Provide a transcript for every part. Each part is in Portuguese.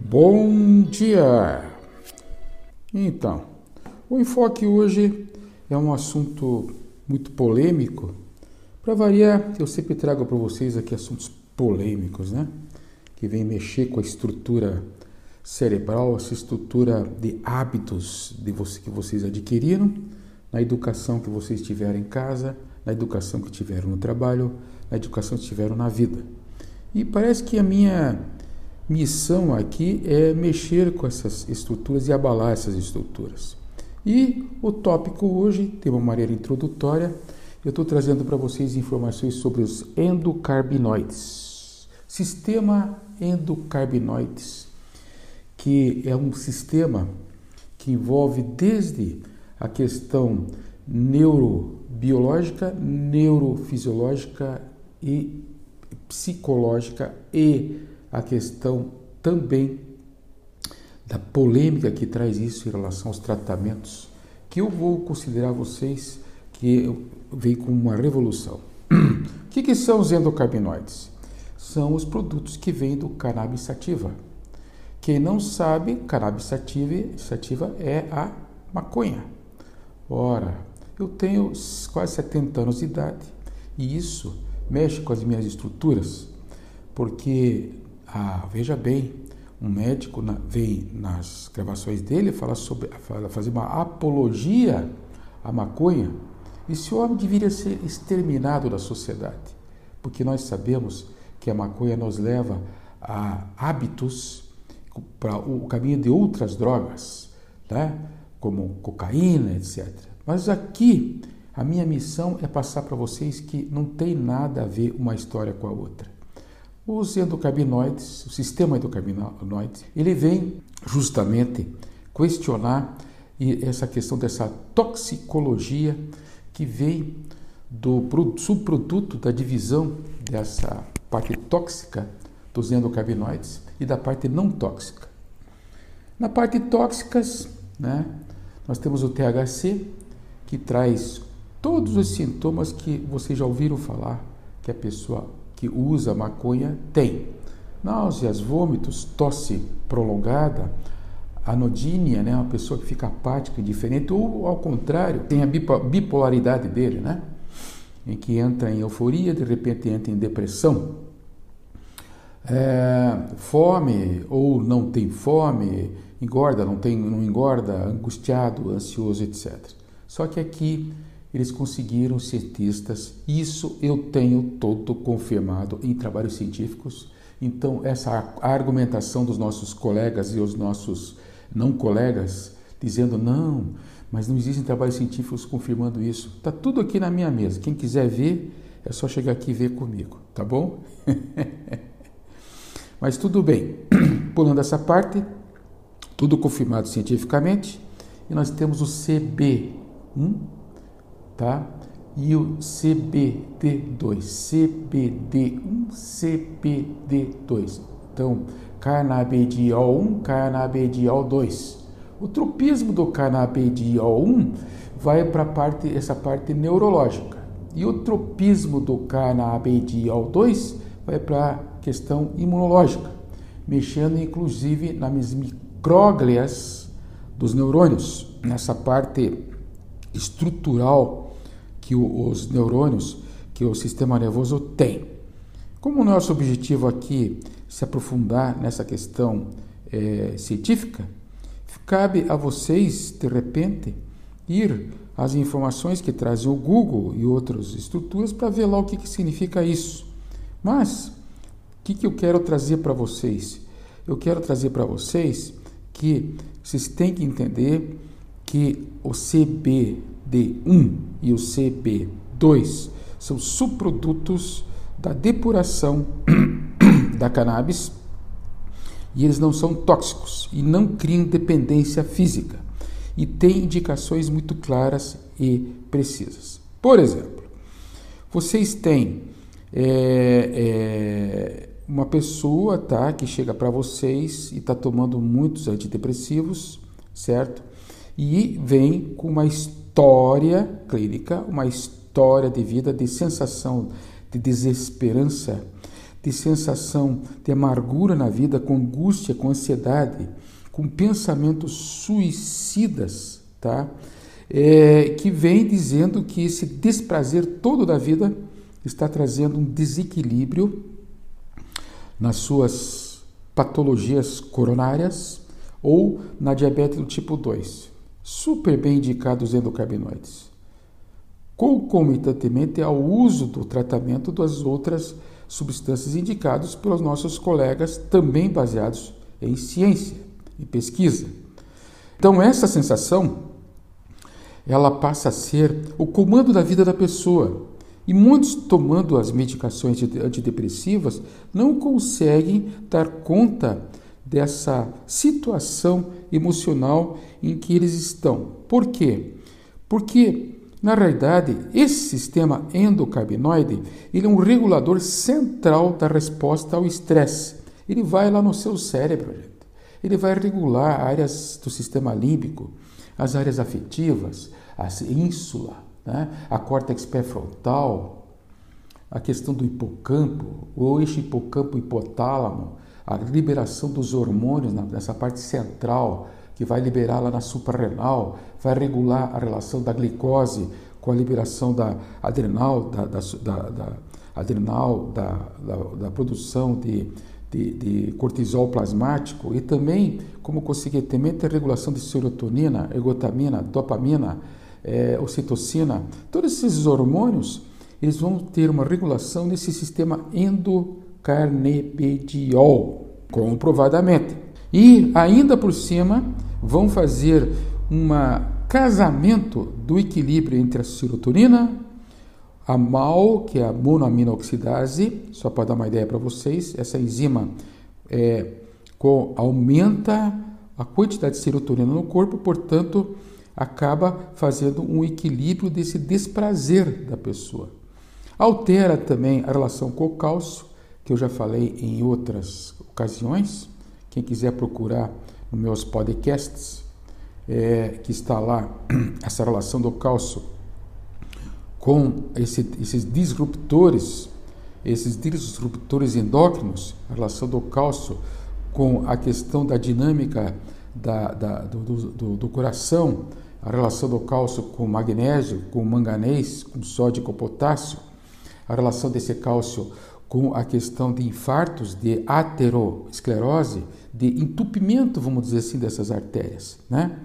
Bom dia! Então, o enfoque hoje é um assunto muito polêmico. Para variar, eu sempre trago para vocês aqui assuntos polêmicos, né? Que vem mexer com a estrutura cerebral, essa estrutura de hábitos de você, que vocês adquiriram, na educação que vocês tiveram em casa, na educação que tiveram no trabalho, na educação que tiveram na vida. E parece que a minha missão aqui é mexer com essas estruturas e abalar essas estruturas. E o tópico hoje, de uma maneira introdutória, eu estou trazendo para vocês informações sobre os endocarbinoides. Sistema endocarbinoides, que é um sistema que envolve desde a questão neurobiológica, neurofisiológica e psicológica e a questão também da polêmica que traz isso em relação aos tratamentos, que eu vou considerar vocês que veio com uma revolução. O que, que são os endocarbinoides? São os produtos que vêm do cannabis sativa. Quem não sabe, cannabis sativa, sativa é a maconha. Ora, eu tenho quase 70 anos de idade e isso mexe com as minhas estruturas, porque ah, veja bem, um médico na, vem nas gravações dele fala sobre fala, fazer uma apologia à maconha. Esse homem deveria ser exterminado da sociedade, porque nós sabemos que a maconha nos leva a hábitos para o caminho de outras drogas, né? como cocaína, etc. Mas aqui a minha missão é passar para vocês que não tem nada a ver uma história com a outra. Os endocarbinoides, o sistema endocarbinoide, ele vem justamente questionar essa questão dessa toxicologia que vem do subproduto da divisão dessa parte tóxica dos endocarbinoides e da parte não tóxica. Na parte tóxicas, né, nós temos o THC, que traz todos os sintomas que vocês já ouviram falar que a pessoa que usa maconha tem. Náuseas, vômitos, tosse prolongada, anodínia, né? uma pessoa que fica apática, indiferente, ou ao contrário, tem a bipolaridade dele, né? em que entra em euforia, de repente entra em depressão. É, fome ou não tem fome, engorda, não, tem, não engorda, angustiado, ansioso, etc. Só que aqui eles conseguiram, cientistas, isso eu tenho todo confirmado em trabalhos científicos. Então, essa argumentação dos nossos colegas e os nossos não colegas, dizendo não, mas não existem trabalhos científicos confirmando isso. Está tudo aqui na minha mesa. Quem quiser ver, é só chegar aqui e ver comigo, tá bom? mas tudo bem. Pulando essa parte, tudo confirmado cientificamente, e nós temos o CB1, tá? E o CBD2, CBD1, CBD2. Então, canabidiol 1, canabidiol 2. O tropismo do canabidiol 1 vai para parte, essa parte neurológica. E o tropismo do canabidiol 2 vai para a questão imunológica, mexendo inclusive nas micróglias dos neurônios, nessa parte estrutural que os neurônios, que o sistema nervoso tem. Como o nosso objetivo aqui se aprofundar nessa questão é, científica, cabe a vocês, de repente, ir às informações que trazem o Google e outras estruturas para ver lá o que, que significa isso. Mas, o que, que eu quero trazer para vocês? Eu quero trazer para vocês que vocês têm que entender que o CB CBD1 e o CB2 são subprodutos da depuração da cannabis e eles não são tóxicos e não criam dependência física e têm indicações muito claras e precisas. Por exemplo, vocês têm é, é, uma pessoa tá, que chega para vocês e está tomando muitos antidepressivos, certo? E vem com uma história clínica, uma história de vida de sensação de desesperança, de sensação de amargura na vida, com angústia, com ansiedade, com pensamentos suicidas, tá? É, que vem dizendo que esse desprazer todo da vida está trazendo um desequilíbrio nas suas patologias coronárias ou na diabetes do tipo 2. Super bem indicados endocarbinoides. Concomitantemente ao uso do tratamento das outras substâncias indicadas pelos nossos colegas, também baseados em ciência e pesquisa. Então, essa sensação ela passa a ser o comando da vida da pessoa. E muitos, tomando as medicações antidepressivas, não conseguem dar conta dessa situação emocional em que eles estão. Por quê? Porque, na realidade, esse sistema endocarbinoide ele é um regulador central da resposta ao estresse. Ele vai lá no seu cérebro, gente. Ele vai regular áreas do sistema límbico, as áreas afetivas, a ínsula, né? a córtex pré-frontal, a questão do hipocampo, o eixo hipocampo-hipotálamo, a liberação dos hormônios nessa parte central, que vai liberar lá na suprarrenal, vai regular a relação da glicose com a liberação da adrenal, da, da, da, da adrenal, da, produção de, de, de, cortisol plasmático e também, como consequentemente, a regulação de serotonina, ergotamina, dopamina, é, ocitocina, todos esses hormônios, eles vão ter uma regulação nesse sistema endocarnepediol, comprovadamente. E ainda por cima, vão fazer um casamento do equilíbrio entre a serotonina, a MAO, que é a monoaminoxidase, só para dar uma ideia para vocês, essa enzima é, aumenta a quantidade de serotonina no corpo, portanto, acaba fazendo um equilíbrio desse desprazer da pessoa. Altera também a relação com o cálcio, que eu já falei em outras ocasiões. Quem quiser procurar nos meus podcasts, é, que está lá essa relação do cálcio com esse, esses disruptores, esses disruptores endócrinos, a relação do cálcio com a questão da dinâmica da, da, do, do, do, coração, a relação do cálcio com magnésio, com manganês, com sódio e com potássio, a relação desse cálcio com a questão de infartos, de aterosclerose, de entupimento, vamos dizer assim, dessas artérias. Né?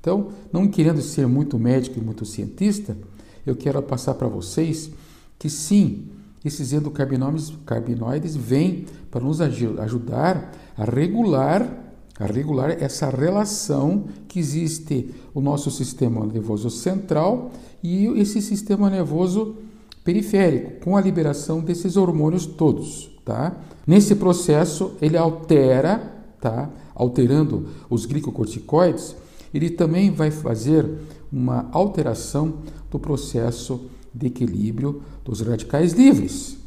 Então, não querendo ser muito médico e muito cientista, eu quero passar para vocês que sim, esses endocarbinoides vêm para nos ajudar a regular a regular essa relação que existe o nosso sistema nervoso central e esse sistema nervoso periférico, com a liberação desses hormônios todos, tá? Nesse processo, ele altera, tá? Alterando os glicocorticoides, ele também vai fazer uma alteração do processo de equilíbrio dos radicais livres.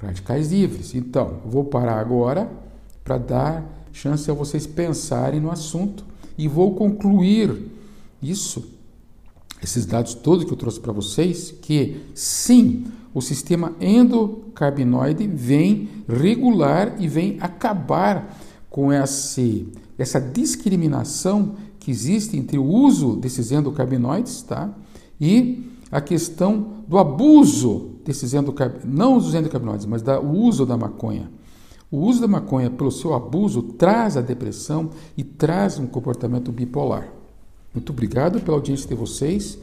Radicais livres. Então, vou parar agora para dar chance a vocês pensarem no assunto e vou concluir isso, esses dados todos que eu trouxe para vocês, que sim, o sistema endocarbinoide vem regular e vem acabar com esse, essa discriminação que existe entre o uso desses endocarbinoides tá? e a questão do abuso desses endocarbinoides, não dos endocarbinoides, mas do uso da maconha. O uso da maconha, pelo seu abuso, traz a depressão e traz um comportamento bipolar. Muito obrigado pela audiência de vocês.